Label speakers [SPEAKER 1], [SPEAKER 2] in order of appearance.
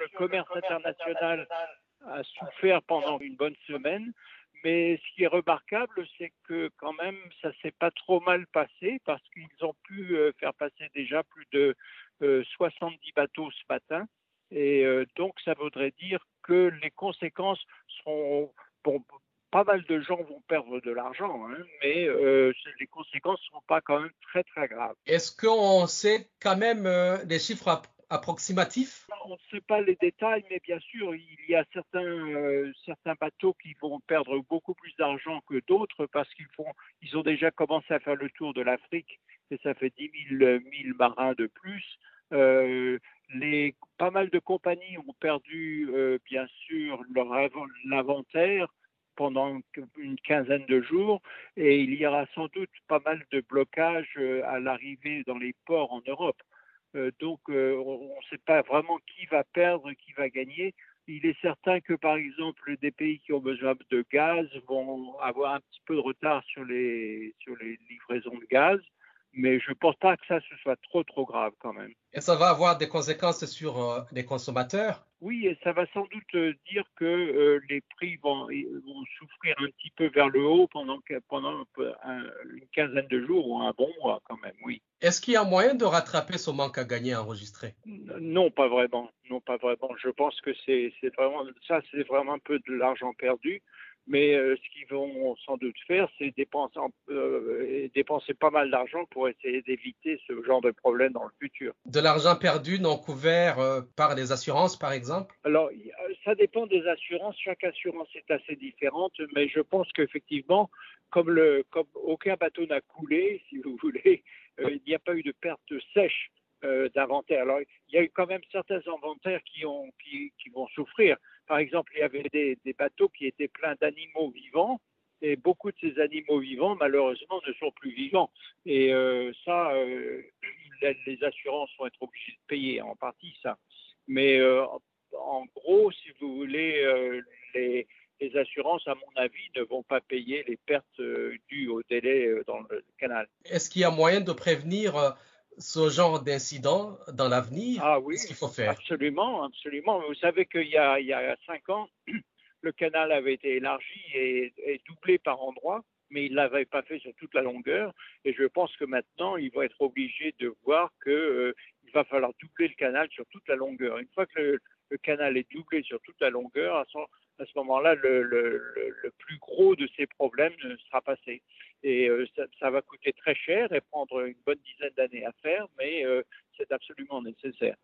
[SPEAKER 1] le commerce international a souffert pendant une bonne semaine. Mais ce qui est remarquable, c'est que quand même, ça s'est pas trop mal passé parce qu'ils ont pu euh, faire passer déjà plus de 70 euh, bateaux ce matin. Et euh, donc, ça voudrait dire que les conséquences seront, bon, pas mal de gens vont perdre de l'argent, hein, mais les conséquences ne seront pas quand même très très graves.
[SPEAKER 2] Est-ce qu'on sait quand même des chiffres approximatif?
[SPEAKER 1] On ne sait pas les détails, mais bien sûr, il y a certains, euh, bateaux qui vont perdre beaucoup plus d'argent que d'autres parce qu'ils ils ont déjà commencé à faire le tour de l'Afrique et ça fait 10 000, marins de plus. Euh, les, pas mal de compagnies ont perdu, euh, bien sûr, leur l'inventaire pendant une quinzaine de jours et il y aura sans doute pas mal de blocages à l'arrivée dans les ports en Europe. Euh, donc, euh, on ne sait pas vraiment qui va perdre, qui va gagner. Il est certain que, par exemple, des pays qui ont besoin de gaz vont avoir un petit peu de retard sur les, sur les livraisons de gaz mais je ne pense pas que ça ce soit trop trop grave quand même.
[SPEAKER 2] Et ça va avoir des conséquences sur euh, les consommateurs?
[SPEAKER 1] Oui, et ça va sans doute dire que euh, les prix vont, vont, souffrir un petit peu vers le haut pendant, pendant une quinzaine de jours ou un bon mois quand même, oui.
[SPEAKER 2] Est-ce qu'il y a moyen de rattraper ce manque à gagner enregistré?
[SPEAKER 1] Non, pas vraiment. Non, pas vraiment. Je pense que c'est vraiment ça, c'est vraiment un peu de l'argent perdu. Mais euh, ce qu'ils vont sans doute faire, c'est dépenser, euh, dépenser pas mal d'argent pour essayer d'éviter ce genre de problème dans le futur.
[SPEAKER 2] De l'argent perdu non couvert euh, par les assurances, par exemple?
[SPEAKER 1] Alors, ça dépend des assurances. Chaque assurance est assez différente, mais je pense qu'effectivement, comme, le, comme aucun bateau n'a coulé, si vous voulez, il n'y a pas eu de perte sèche d'inventaire. Alors, il y a eu quand même certains inventaires qui, ont, qui, qui vont souffrir. Par exemple, il y avait des, bateaux qui étaient pleins d'animaux vivants et beaucoup de ces animaux vivants, malheureusement, ne sont plus vivants. Et euh, ça, euh, les assurances vont être obligées de payer en partie ça. Mais euh, en gros, si vous voulez, les, les, assurances, à mon avis, ne vont pas payer les pertes dues au délai dans le canal.
[SPEAKER 2] Est-ce qu'il y a moyen de prévenir ce genre d'incident dans l'avenir?
[SPEAKER 1] Ah oui, qu'il faut faire? Absolument, absolument. Vous savez qu'il y, a, il cinq ans, le canal avait été élargi et, doublé par endroits, mais il ne l'avait pas fait sur toute la longueur. Et je pense que maintenant, il va être obligé de voir qu'il euh, va falloir doubler le canal sur toute la longueur. Une fois que le, canal est doublé sur toute la longueur, à ce moment-là, le, plus gros de ces problèmes sera passé. Et euh, ça, ça, va coûter très cher et prendre une bonne dizaine d'années à faire, mais euh, c'est absolument nécessaire.